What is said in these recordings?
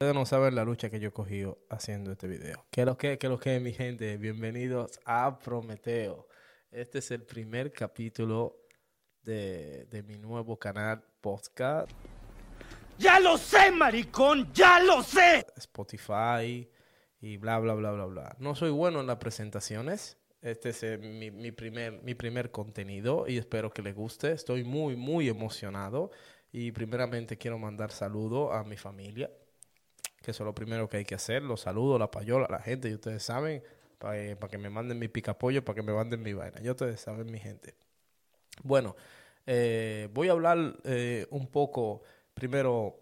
Ustedes no saben la lucha que yo he cogido haciendo este video. ¿Qué es lo que, qué es lo que, mi gente? Bienvenidos a Prometeo. Este es el primer capítulo de, de mi nuevo canal podcast. ¡Ya lo sé, maricón! ¡Ya lo sé! Spotify y bla, bla, bla, bla, bla. No soy bueno en las presentaciones. Este es eh, mi, primer, mi primer contenido y espero que les guste. Estoy muy, muy emocionado. Y primeramente quiero mandar saludos a mi familia, que eso es lo primero que hay que hacer. Los saludos, la payola, la gente, y ustedes saben, para que me manden mi picapollo, para que me manden mi vaina. Ya ustedes saben, mi gente. Bueno, eh, voy a hablar eh, un poco primero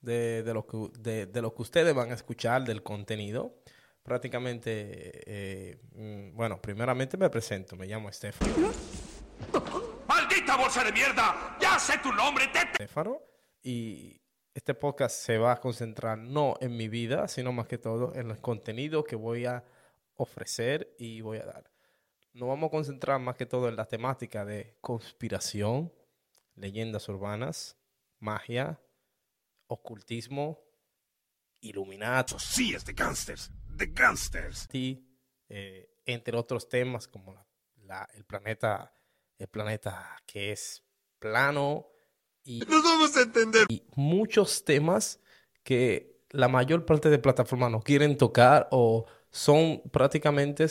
de, de lo que, de lo que ustedes van a escuchar del contenido. Prácticamente, eh, mm, bueno, primeramente me presento, me llamo Estefano. ¡Maldita bolsa de mierda! ¡Ya sé tu nombre! ¡Te Estefano y este podcast se va a concentrar no en mi vida, sino más que todo en el contenido que voy a ofrecer y voy a dar. Nos vamos a concentrar más que todo en la temática de conspiración, leyendas urbanas, magia, ocultismo, iluminato, Sí, es de gangsters. De gangsters. eh, entre otros temas como la- la- el planeta, el planeta que es plano y Nos vamos a entender. y muchos temas que la mayor parte de plataformas no quieren tocar o son prácticamente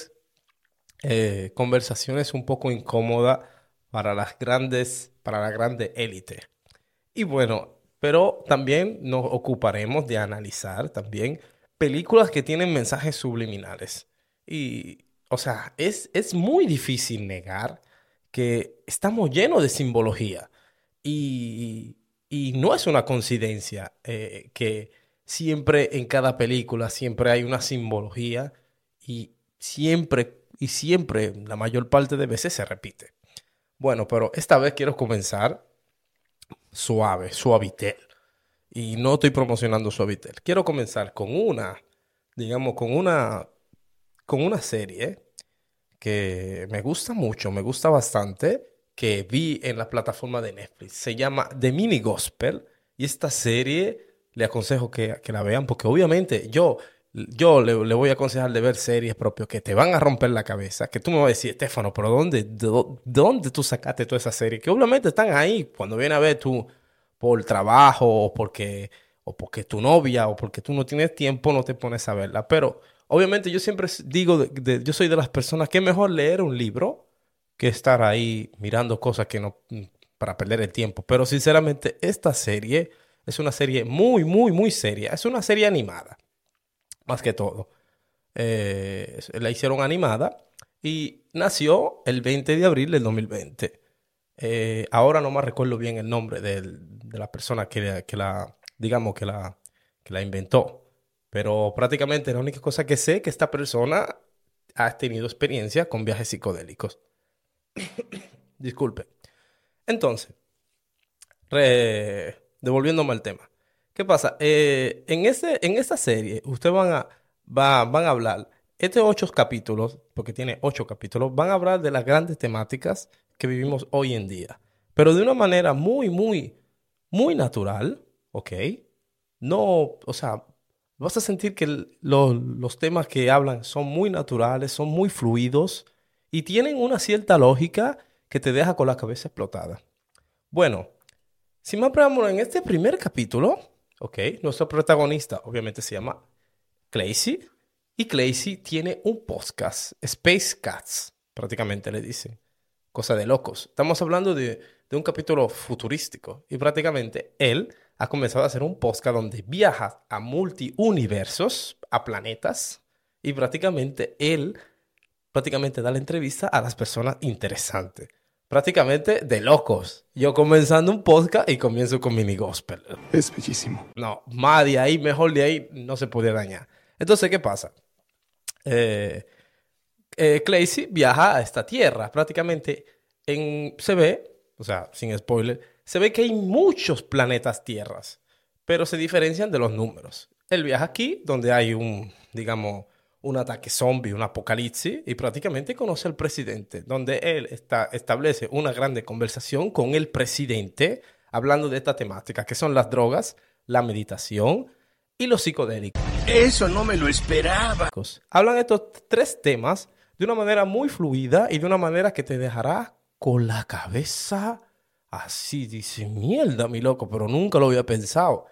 eh, conversaciones un poco incómodas para las grandes, para la grande élite. Y bueno, pero también nos ocuparemos de analizar también películas que tienen mensajes subliminales. Y, o sea, es, es muy difícil negar que estamos llenos de simbología. Y, y no es una coincidencia eh, que siempre en cada película siempre hay una simbología y siempre, y siempre, la mayor parte de veces se repite. Bueno, pero esta vez quiero comenzar suave, suavitel. Y no estoy promocionando suavitel. Quiero comenzar con una, digamos, con una, con una serie que me gusta mucho, me gusta bastante, que vi en la plataforma de Netflix. Se llama The Mini Gospel. Y esta serie le aconsejo que, que la vean, porque obviamente yo, yo le, voy a aconsejar de ver series propias que te van a romper la cabeza, que tú me vas a decir, Estefano, pero ¿dónde, de, dó- de dónde tú sacaste toda esa serie? Que obviamente están ahí cuando viene a ver tú por trabajo o porque, o porque tu novia o porque tú no tienes tiempo, no te pones a verla. Pero obviamente yo siempre digo, yo soy de las personas que es mejor leer un libro que estar ahí mirando cosas que no para perder el tiempo. Pero sinceramente esta serie es una serie muy, muy, muy seria. Es una serie animada, más que todo. Eh, la hicieron animada y nació el 20 de abril del 2020. Eh, ahora no me recuerdo bien el nombre de la persona que, la- digamos, que la, que la inventó. Pero prácticamente la única cosa que sé es que esta persona ha tenido experiencia con viajes psicodélicos. Disculpe. Entonces, devolviéndome al tema. ¿Qué pasa? Eh, en, este, en esta serie, ustedes van a, va- van a hablar, estos ocho capítulos, porque tiene ocho capítulos, van a hablar de las grandes temáticas que vivimos hoy en día. Pero de una manera muy, muy, muy natural, ¿ok? No, o sea, vas a sentir que lo- los temas que hablan son muy naturales, son muy fluidos y tienen una cierta lógica que te deja con la cabeza explotada. Bueno, sin más preámbulo, en este primer capítulo, ok, nuestro protagonista obviamente se llama Claycy y Claycy tiene un podcast, Space Cats, prácticamente le dicen. Cosa de locos. Estamos hablando de, de un capítulo futurístico y prácticamente él ha comenzado a hacer un podcast donde viaja a multiuniversos, a planetas y prácticamente él prácticamente da la entrevista a las personas interesantes. Prácticamente de locos. Yo comenzando un podcast y comienzo con mini gospel. Es bellísimo. No, más de ahí, mejor de ahí, no se podía dañar. Entonces, ¿qué pasa? Eh, eh, Claycy viaja a esta tierra. Prácticamente en, se ve, o sea, sin spoiler, se ve que hay muchos planetas tierras, pero se diferencian de los números. Él viaja aquí, donde hay un, digamos, un ataque zombie, un apocalipsis, y prácticamente conoce al presidente, donde él está, establece una grande conversación con el presidente hablando de esta temática, que son las drogas, la meditación y los psicodélicos. Eso no me lo esperaba. Hablan estos tres temas de una manera muy fluida y de una manera que te dejará con la cabeza así. Dice, mierda, mi loco, pero nunca lo había pensado.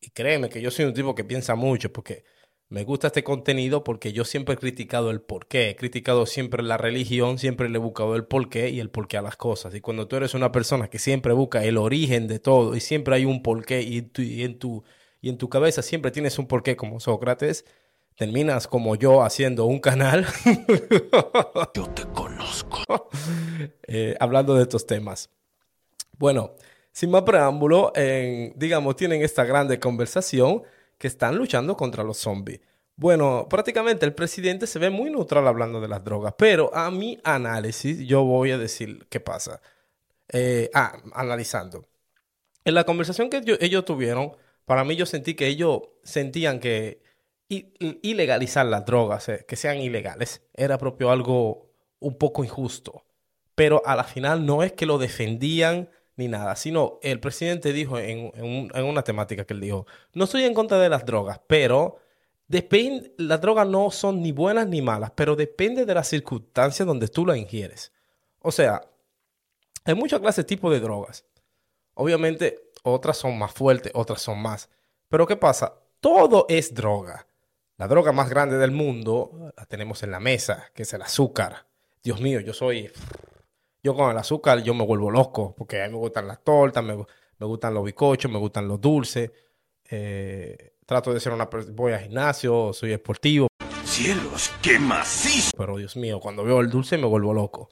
Y créeme que yo soy un tipo que piensa mucho porque me gusta este contenido porque yo siempre he criticado el porqué. He criticado siempre la religión, siempre le he buscado el porqué y el porqué a las cosas. Y cuando tú eres una persona que siempre busca el origen de todo y siempre hay un porqué y, en, tu, y en tu cabeza siempre tienes un porqué como Sócrates, terminas como yo haciendo un canal Yo te conozco. eh, hablando de estos temas. Bueno, sin más preámbulo, en- digamos, tienen esta grande conversación que están luchando contra los zombies. Bueno, prácticamente el presidente se ve muy neutral hablando de las drogas, pero a mi análisis yo voy a decir qué pasa. Eh, ah, analizando. En la conversación que yo- ellos tuvieron, para mí yo sentí que ellos sentían que ilegalizar las drogas, eh, que sean ilegales, era propio algo un poco injusto. Pero a la final no es que lo defendían ni nada, sino el presidente dijo en, en un- en una temática que él dijo, no estoy en contra de las drogas, pero depende, las drogas no son ni buenas ni malas, pero depende de las circunstancias donde tú las ingieres. O sea, hay muchas clases de tipo de drogas. Obviamente, otras son más fuertes, otras son más. Pero ¿qué pasa? Todo es droga. La droga más grande del mundo la tenemos en la mesa, que es el azúcar. Dios mío, yo soy... Yo con el azúcar yo me vuelvo loco, porque a mí me gustan las tortas, me, me gustan los bizcochos, me gustan los dulces. Eh, trato de ser una persona... Voy al gimnasio, soy esportivo, Cielos, qué macizo. pero Dios mío, cuando veo el dulce me vuelvo loco.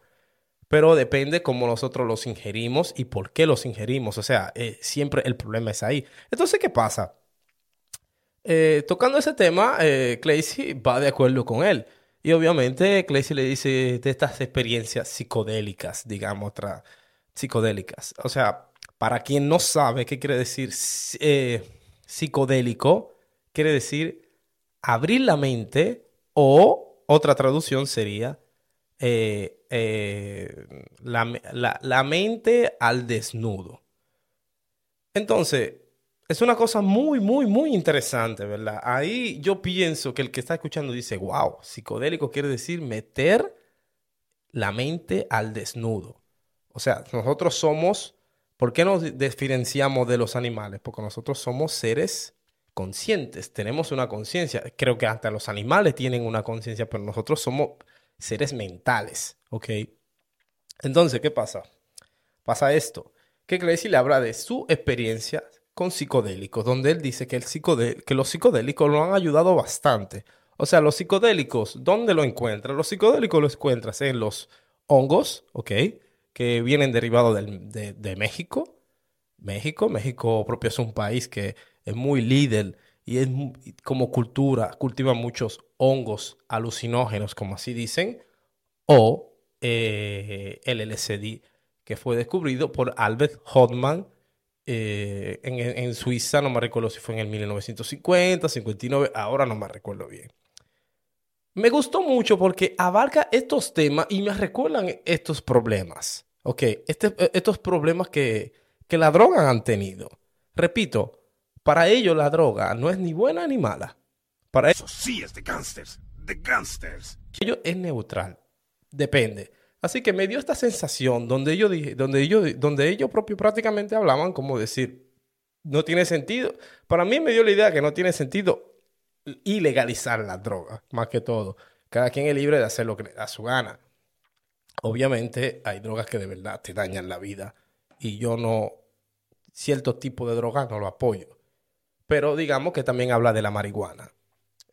Pero depende cómo nosotros los ingerimos y por qué los ingerimos. O sea, eh, siempre el problema es ahí. Entonces, ¿qué pasa? Eh, tocando ese tema, eh, va de acuerdo con él. Y obviamente Clancy le dice de estas experiencias psicodélicas, digamos, psicodélicas. O sea, para quien no sabe qué quiere decir eh, psicodélico, quiere decir abrir la mente o otra traducción sería eh, la- la mente al desnudo. Entonces, es una cosa muy, muy, muy interesante, ¿verdad? Ahí yo pienso que el que está escuchando dice, wow, psicodélico quiere decir meter la mente al desnudo. O sea, nosotros somos, ¿por qué nos diferenciamos de los animales? Porque nosotros somos seres conscientes, tenemos una conciencia. Creo que hasta los animales tienen una conciencia, pero nosotros somos seres mentales, ¿ok? Entonces, ¿qué pasa? Pasa esto, que Clancy le habla de su experiencia con psicodélicos, donde él dice que, el que los psicodélicos lo han ayudado bastante. O sea, los psicodélicos, ¿dónde lo encuentras? Los psicodélicos los encuentras en los hongos, ¿ok? Que vienen derivados del- de, de México. México, México propio es un país que es muy líder y es como cultura, cultiva muchos hongos alucinógenos, como así dicen, o eh, el LSD, que fue descubierto por Albert Hoffman eh, en, en Suiza, no me recuerdo si fue en el 1950, 59, ahora no me recuerdo bien. Me gustó mucho porque abarca estos temas y me recuerdan estos problemas. Ok, este- estos problemas que, que la droga han tenido. Repito, para ellos la droga no es ni buena ni mala. Para ellos Eso sí es de gangsters. De gangsters. ellos es neutral. Depende. Así que me dio esta sensación donde ellos, donde ellos, donde ellos propios prácticamente hablaban como decir, no tiene sentido. Para mí me dio la idea que no tiene sentido ilegalizar la droga, más que todo. Cada quien es libre de hacer lo que da su gana. Obviamente hay drogas que de verdad te dañan la vida y yo no, cierto tipo de droga no lo apoyo. Pero digamos que también habla de la marihuana.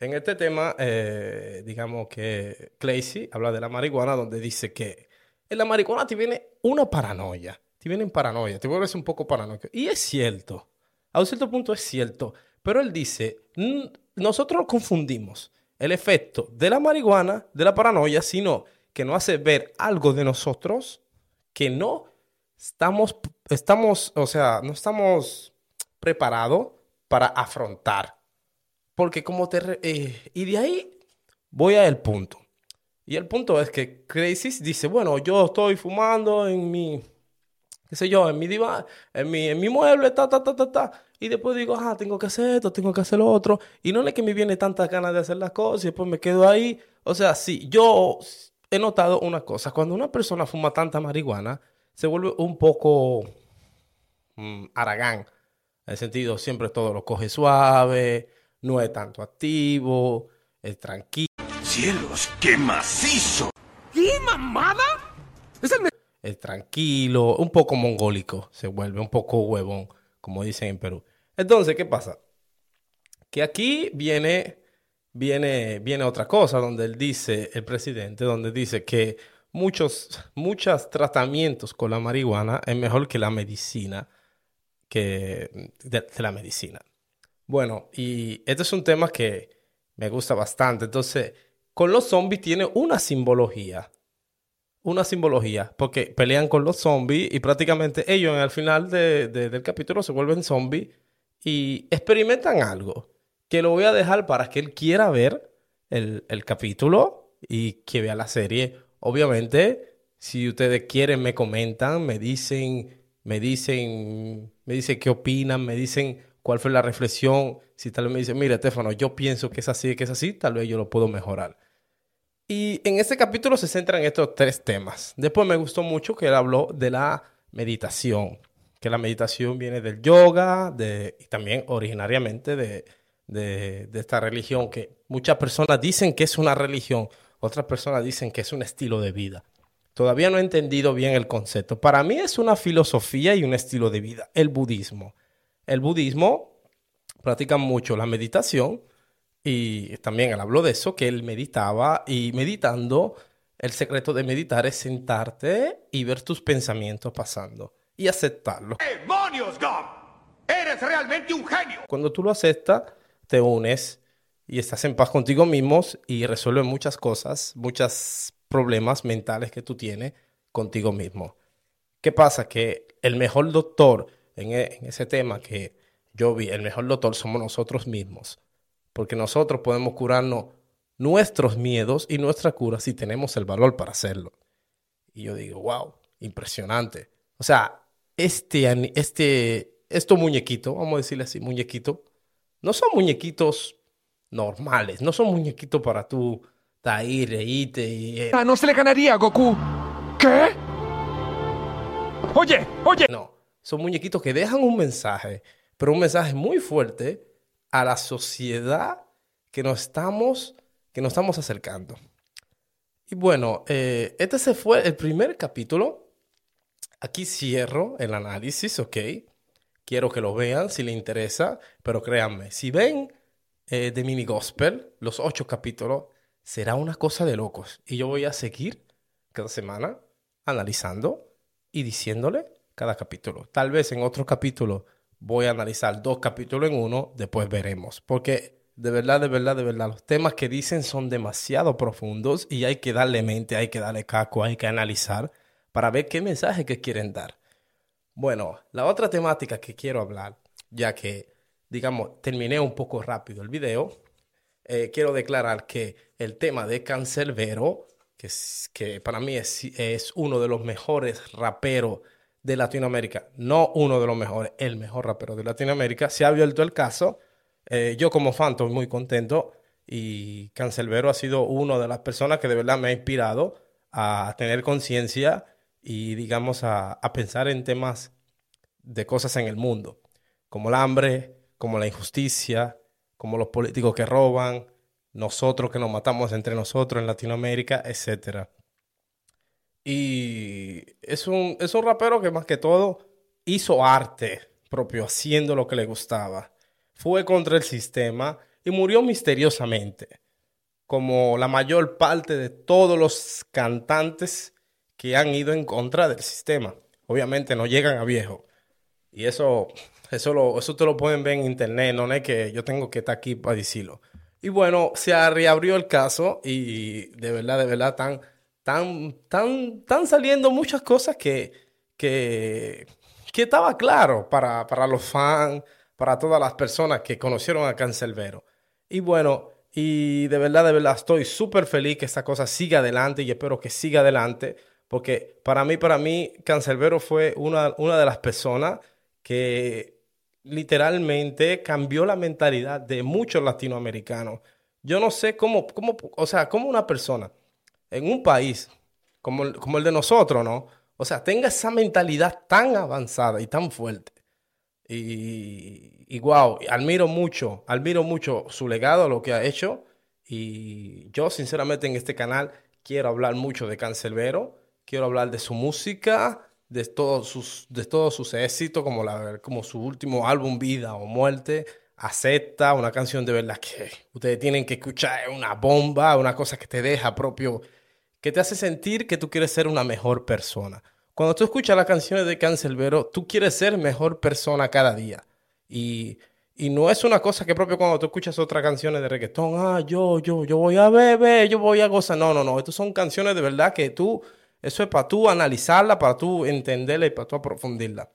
En este tema, eh, digamos que Clancy habla de la marihuana, donde dice que en la marihuana te viene una paranoia, te viene en paranoia, te vuelves un poco paranoico. Y es cierto, a un cierto punto es cierto, pero él dice, "Mm, nosotros confundimos el efecto de la marihuana, de la paranoia, sino que nos hace ver algo de nosotros que no estamos, estamos, o sea, no estamos preparados para afrontar. Porque como te... eh, y de ahí voy al punto. Y el punto es que Crazy dice, bueno, yo estoy fumando en mi qué sé yo, en mi diván, en mi, en mi mueble, ta, ta, ta, ta, ta. Y después digo, ah, tengo que hacer esto, tengo que hacer lo otro. Y no es que me viene tantas ganas de hacer las cosas y después me quedo ahí. O sea, sí, yo he notado una cosa. Cuando una persona fuma tanta marihuana, se vuelve un poco mm, aragán. En el sentido, siempre todo lo coge suave, no es tanto activo, es tranquilo. ¡Cielos, qué macizo! ¿Qué mamada? Es el es tranquilo, un poco mongólico, se vuelve un poco huevón, como dicen en Perú. Entonces, ¿qué pasa? Que aquí viene, viene, viene otra cosa, donde él dice, el presidente, donde dice que muchos, muchos tratamientos con la marihuana es mejor que la medicina, que de, de la medicina. Bueno, y este es un tema que me gusta bastante. Entonces, con los zombies tiene una simbología una simbología, porque pelean con los zombies y prácticamente ellos al final de- de- del capítulo se vuelven zombies y experimentan algo que lo voy a dejar para que él quiera ver el, el capítulo y que vea la serie. Obviamente, si ustedes quieren, me comentan, me dicen, me dicen, me dicen qué opinan, me dicen cuál fue la reflexión. Si tal vez me dicen, mira, Estefano, yo pienso que es así, que es así, tal vez yo lo puedo mejorar. Y en este capítulo se centra en estos tres temas. Después me gustó mucho que él habló de la meditación, que la meditación viene del yoga de, y también originariamente de, de, de esta religión que muchas personas dicen que es una religión, otras personas dicen que es un estilo de vida. Todavía no he entendido bien el concepto. Para mí es una filosofía y un estilo de vida, el budismo. El budismo practica mucho la meditación y también él habló de eso, que él meditaba y meditando, el secreto de meditar es sentarte y ver tus pensamientos pasando y aceptarlos. ¡Demonios! ¡Eres realmente un genio! Cuando tú lo aceptas, te unes y estás en paz contigo mismos y resuelves muchas cosas, muchos problemas mentales que tú tienes contigo mismo. ¿Qué pasa? Que el mejor doctor en, e- en ese tema que yo vi, el mejor doctor somos nosotros mismos. Porque nosotros podemos curarnos nuestros miedos y nuestra cura si tenemos el valor para hacerlo. Y yo digo, wow, impresionante. O sea, este, este, estos muñequitos, vamos a decirle así, muñequitos, no son muñequitos normales, no son muñequitos para tú estar ahí, reírte y... eh, Ah, no se le ganaría Goku. ¿Qué? Oye, oye. No, son muñequitos que dejan un mensaje, pero un mensaje muy fuerte a la sociedad que nos estamos, que nos estamos acercando. Y bueno, eh, este se fue el primer capítulo. Aquí cierro el análisis, ¿ok? Quiero que lo vean si les interesa, pero créanme, si ven eh, The Mini Gospel, los ocho capítulos, será una cosa de locos. Y yo voy a seguir cada semana analizando y diciéndole cada capítulo. Tal vez en otro capítulo voy a analizar dos capítulos en uno, después veremos. Porque de verdad, de verdad, de verdad, los temas que dicen son demasiado profundos y hay que darle mente, hay que darle caco, hay que analizar para ver qué mensaje que quieren dar. Bueno, la otra temática que quiero hablar, ya que, digamos, terminé un poco rápido el video, eh, quiero declarar que el tema de Cancelbero, que, que para mí es, es uno de los mejores raperos de Latinoamérica, no uno de los mejores, el mejor rapero de Latinoamérica, se ha abierto el caso. Eh, yo como fan muy contento y Cancelbero ha sido una de las personas que de verdad me ha inspirado a tener conciencia y digamos a, a pensar en temas de cosas en el mundo, como el hambre, como la injusticia, como los políticos que roban, nosotros que nos matamos entre nosotros en Latinoamérica, etcétera. Y es un, es un rapero que más que todo hizo arte propio, haciendo lo que le gustaba. Fue contra el sistema y murió misteriosamente, como la mayor parte de todos los cantantes que han ido en contra del sistema. Obviamente no llegan a viejo. Y eso, eso, lo, eso te lo pueden ver en internet, no es que yo tengo que estar aquí para decirlo. Y bueno, se reabrió el caso y de verdad, de verdad, están, tan, tan, saliendo muchas cosas que, que, que estaba claro para, para los fans, para todas las personas que conocieron a Cancelbero. Y bueno, y de verdad, de verdad, estoy súper feliz que esta cosa siga adelante y espero que siga adelante Porque para mí, para mí, Cancelbero fue una, una de las personas que literalmente cambió la mentalidad de muchos latinoamericanos. Yo no sé cómo, cómo, o sea, cómo una persona en un país como el, de nosotros, ¿no? O sea, tenga esa mentalidad tan avanzada y tan fuerte. Y, y wow, admiro mucho, admiro mucho su legado, lo que ha hecho. Y yo, sinceramente, en este canal quiero hablar mucho de Cancelbero, quiero hablar de su música, de todos sus, de todos sus éxitos, como, la, como su último álbum, Vida o Muerte. Acepta, una canción de verdad que ustedes tienen que escuchar, es una bomba, una cosa que te deja propio, que te hace sentir que tú quieres ser una mejor persona. Cuando tú escuchas las canciones de Cancelbero, tú quieres ser mejor persona cada día. Y, y no es una cosa que propio cuando tú escuchas otras canciones de reggaetón, ah, yo, yo, yo voy a beber, yo voy a gozar. No, no, no. Estas son canciones de verdad que tú, eso es para tú analizarla, para tú entenderla y para tú aprofundirla.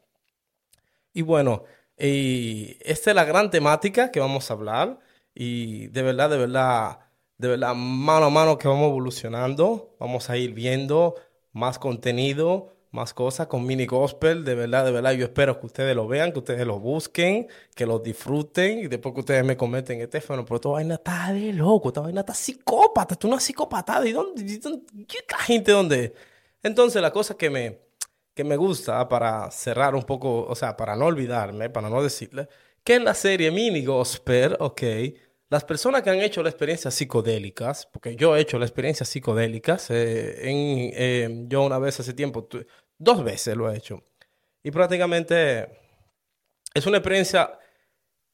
Y bueno, y esta es la gran temática que vamos a hablar. Y de verdad, de verdad, de verdad, mano a mano que vamos evolucionando, vamos a ir viendo más contenido, más cosas con mini gospel. De verdad, de verdad, yo espero que ustedes lo vean, que ustedes lo busquen, que lo disfruten y después que ustedes me comenten este fenómeno. Pero esta vaina está de loco, esta vaina está psicópata, tú una psicópata. ¿Y dónde, y dónde- y esta gente dónde? Entonces, la cosa que me, que me gusta para cerrar un poco, o sea, para no olvidarme, para no decirle, que en la serie Mini Gospel, ok, las personas que han hecho las experiencias psicodélicas, porque yo he hecho las experiencias psicodélicas, eh, eh, yo una vez hace tiempo, dos veces lo he hecho, y prácticamente es una experiencia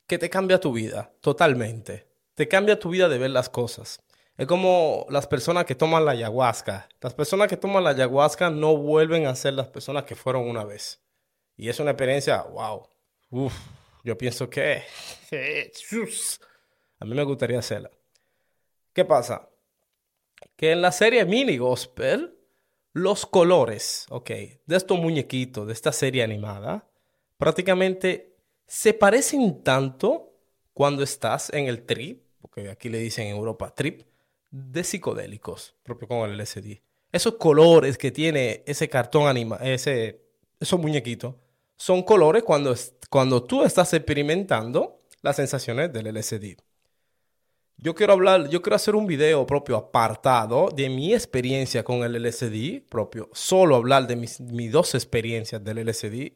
que te cambia tu vida totalmente. Te cambia tu vida de ver las cosas. Es como las personas que toman la ayahuasca. Las personas que toman la ayahuasca no vuelven a ser las personas que fueron una vez. Y es una experiencia, wow. Uf, yo pienso que a mí me gustaría hacerla. ¿Qué pasa? Que en la serie Mini Gospel, los colores, ok, de estos muñequitos, de esta serie animada, prácticamente se parecen tanto cuando estás en el trip, porque aquí le dicen en Europa trip, de psicodélicos, propio con el LSD. Esos colores que tiene ese cartón anima, ese, esos muñequitos, son colores cuando, cuando tú estás experimentando las sensaciones del LSD. Yo quiero hablar, yo quiero hacer un video propio apartado de mi experiencia con el LSD propio, solo hablar de mis, mis dos experiencias del LSD.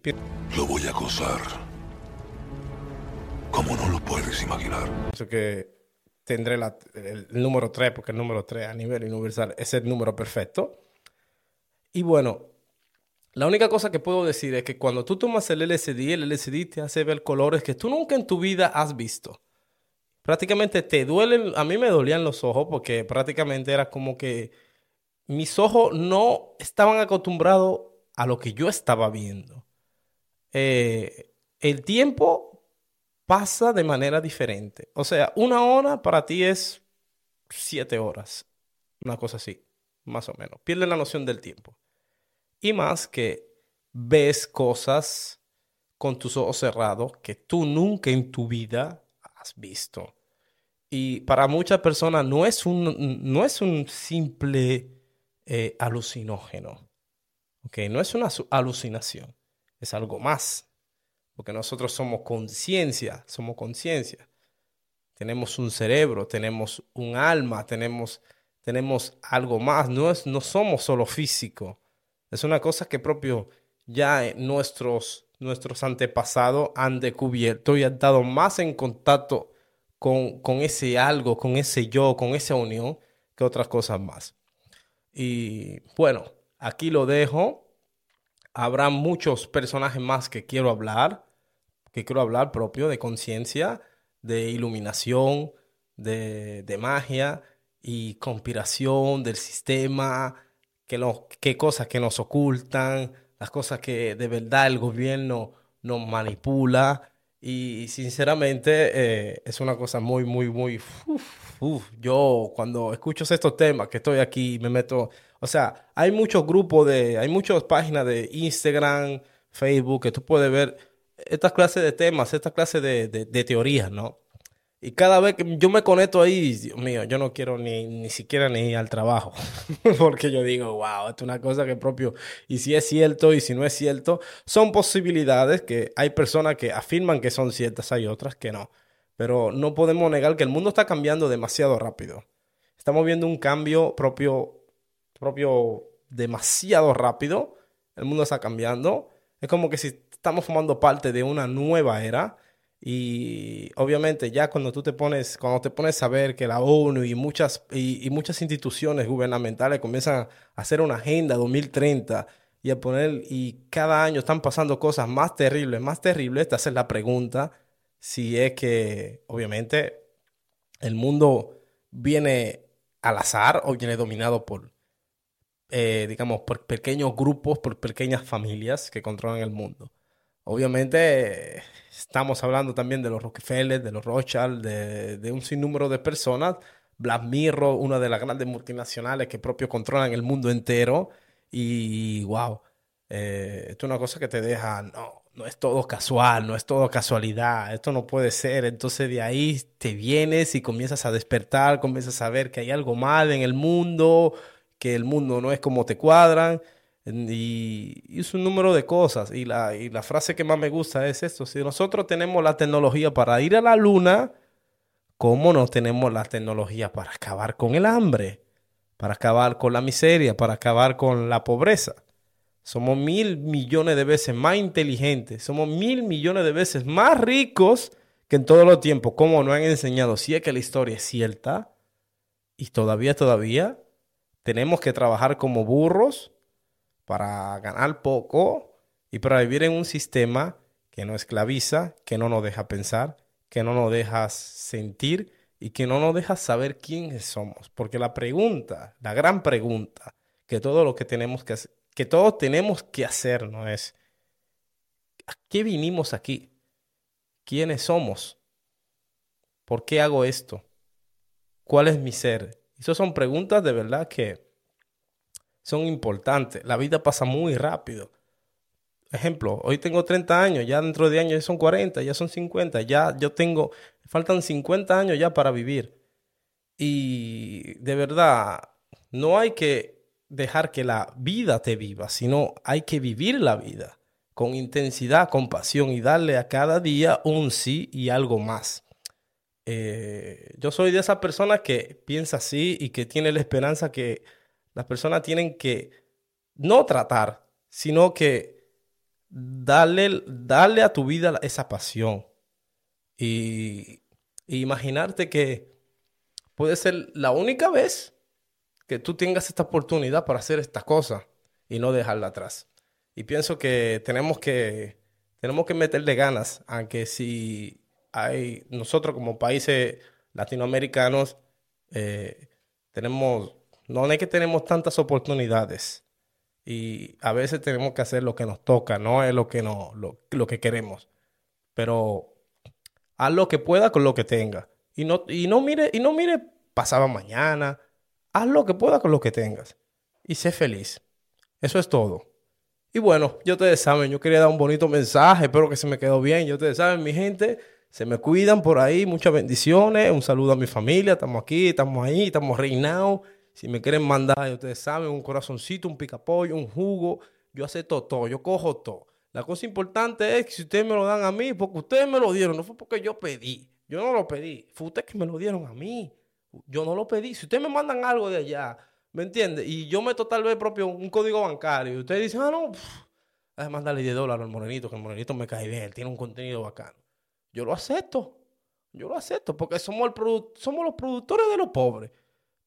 Lo voy a acosar. Como no lo puedes imaginar. Pienso que tendré la- el, el número 3, porque el número 3 a nivel universal es el número perfecto. Y bueno, la única cosa que puedo decir es que cuando tú tomas el LSD, el LSD te hace ver colores que tú nunca en tu vida has visto. Prácticamente te duelen, a mí me dolían los ojos porque prácticamente era como que mis ojos no estaban acostumbrados a lo que yo estaba viendo. Eh, el tiempo pasa de manera diferente. O sea, una hora para ti es siete horas. Una cosa así, más o menos. Pierdes la noción del tiempo. Y más que ves cosas con tus ojos cerrados que tú nunca en tu vida has visto. Y para muchas personas no es un, no es un simple eh, alucinógeno. ¿ok? No es una alucinación. Es algo más. Porque nosotros somos conciencia, somos conciencia. Tenemos un cerebro, tenemos un alma, tenemos, tenemos algo más. No, es, no somos solo físico. Es una cosa que propio ya nuestros, nuestros antepasados han descubierto y han estado más en contacto con, con ese algo, con ese yo, con esa unión, que otras cosas más. Y bueno, aquí lo dejo. Habrá muchos personajes más que quiero hablar, que quiero hablar propio de conciencia, de iluminación, de, de magia y conspiración del sistema, que lo- qué cosas que nos ocultan, las cosas que de verdad el gobierno nos manipula. Y sinceramente eh, es una cosa muy, muy, muy... Yo cuando escucho estos temas, que estoy aquí, me meto... O sea, hay muchos grupos de... Hay muchas páginas de Instagram, Facebook, que tú puedes ver estas clases de temas, estas clases de, de, de teorías, ¿no? Y cada vez que yo me conecto ahí, Dios mío, yo no quiero ni, ni siquiera ni ir al trabajo. Porque yo digo, wow, esto es una cosa que propio. Y si es cierto y si no es cierto, son posibilidades que hay personas que afirman que son ciertas, hay otras que no. Pero no podemos negar que el mundo está cambiando demasiado rápido. Estamos viendo un cambio propio, propio demasiado rápido. El mundo está cambiando. Es como que si estamos formando parte de una nueva era. Y obviamente ya cuando tú te pones, cuando te pones a ver que la ONU y muchas, y, muchas instituciones gubernamentales comienzan a hacer una agenda 2030 y a poner, y cada año están pasando cosas más terribles, más terribles, te haces la pregunta si es que obviamente el mundo viene al azar o viene dominado por, eh, digamos, por pequeños grupos, por pequeñas familias que controlan el mundo. Obviamente, estamos hablando también de los Rockefeller, de los Rothschild, de, de un sinnúmero de personas. Black una de las grandes multinacionales que propio controlan el mundo entero. Y wow, eh, esto es una cosa que te deja, no, no es todo casual, no es todo casualidad, esto no puede ser. Entonces de ahí te vienes y comienzas a despertar, comienzas a ver que hay algo mal en el mundo, que el mundo no es como te cuadran. Y, es un número de cosas. Y la, y la frase que más me gusta es esto. Si nosotros tenemos la tecnología para ir a la luna, ¿cómo no tenemos la tecnología para acabar con el hambre? Para acabar con la miseria, para acabar con la pobreza. Somos mil millones de veces más inteligentes, somos mil millones de veces más ricos que en todos los tiempos. ¿Cómo nos han enseñado? Si es que la historia es cierta y todavía, todavía tenemos que trabajar como burros para ganar poco y para vivir en un sistema que no esclaviza, que no nos deja pensar, que no nos deja sentir y que no nos deja saber quiénes somos. Porque la pregunta, la gran pregunta que todo lo que tenemos que hacer, que todos tenemos que hacer, ¿no? Es, ¿a qué vinimos aquí? ¿Quiénes somos? ¿Por qué hago esto? ¿Cuál es mi ser? Esas son preguntas de verdad que son importantes. La vida pasa muy rápido. Ejemplo, hoy tengo 30 años, ya dentro de años ya son 40, ya son 50, ya yo tengo, faltan 50 años ya para vivir. Y de verdad, no hay que dejar que la vida te viva, sino hay que vivir la vida con intensidad, con pasión y darle a cada día un sí y algo más. Eh, yo soy de esa persona que piensa así y que tiene la esperanza que las personas tienen que no tratar, sino que darle, darle a tu vida esa pasión. Y, imaginarte que puede ser la única vez que tú tengas esta oportunidad para hacer esta cosa y no dejarla atrás. Y pienso que tenemos que, tenemos que meterle ganas, aunque si hay, nosotros como países latinoamericanos, eh, tenemos, no es que tenemos tantas oportunidades y a veces tenemos que hacer lo que nos toca, no es lo que, no, lo, lo que queremos, pero haz lo que pueda con lo que tenga. Y no, y no mire, y no mire pasaba mañana, haz lo que pueda con lo que tengas y sé feliz. Eso es todo. Y bueno, yo ustedes saben, yo quería dar un bonito mensaje, espero que se me quedó bien. Yo ustedes saben, mi gente, se me cuidan por ahí, muchas bendiciones, un saludo a mi familia, estamos aquí, estamos ahí, estamos reinados. Si me quieren mandar, ustedes saben, un corazoncito, un picapollo, un jugo, yo acepto todo, yo cojo todo. La cosa importante es que si ustedes me lo dan a mí, porque ustedes me lo dieron, no fue porque yo pedí. Yo no lo pedí, fue ustedes que me lo dieron a mí. Yo no lo pedí. Si ustedes me mandan algo de allá, ¿me entiende? Y yo meto tal vez propio un código bancario y ustedes dicen, ah, no, a mandarle 10 dólares al morenito, que el morenito me cae bien, él tiene un contenido bacano. Yo lo acepto. Yo lo acepto porque somos, el somos los productores de los pobres.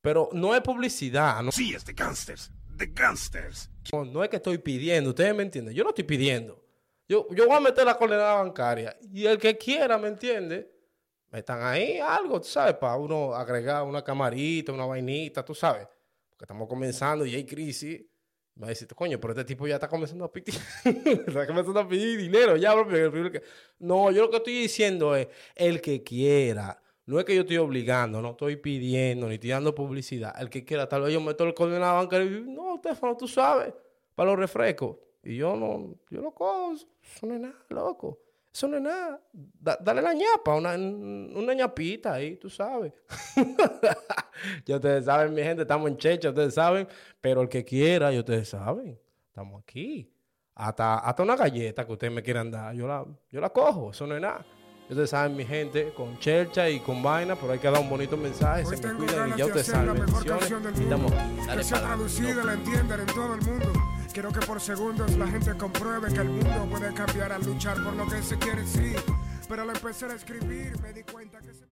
Pero no es publicidad. No, Sí, es de gangsters. De gangsters. no, no es que estoy pidiendo. Ustedes me entienden. Yo no estoy pidiendo. Yo, yo voy a meter la coordenada bancaria. Y el que quiera, ¿me entiende? Metan ahí algo, tú sabes, para uno agregar una camarita, una vainita, tú sabes. Porque estamos comenzando y hay crisis. Me va a decir, coño, pero este tipo ya está comenzando a pedir, está comenzando a pedir dinero ya, que- No, yo lo que estoy diciendo es, el que quiera, no es que yo estoy obligando, no estoy pidiendo, ni estoy dando publicidad. El que quiera, tal vez yo meto el código en la banca y no, Stefano, tú sabes, para los refrescos. Y yo no, yo no cojo, eso no es nada, loco. Eso no es nada. Da- dale la ñapa, una, una ñapita ahí, tú sabes. ya ustedes saben, mi gente, estamos en checha, ustedes saben. Pero el que quiera, ya ustedes saben, estamos aquí. Hasta, hasta una galleta que ustedes me quieran dar, yo la, yo la cojo, eso no es nada. Ustedes saben, mi gente, con chelcha y con vaina, pero hay que dar un bonito mensaje, Hoy se me cuidan y ya de ustedes hacer la saben, mejor canción del mundo. Que sea traducida la entiendan en todo el mundo. Quiero que por segundos la gente compruebe que el mundo puede cambiar al luchar por lo que se quiere, sí. Pero al empezar a escribir me di cuenta que se...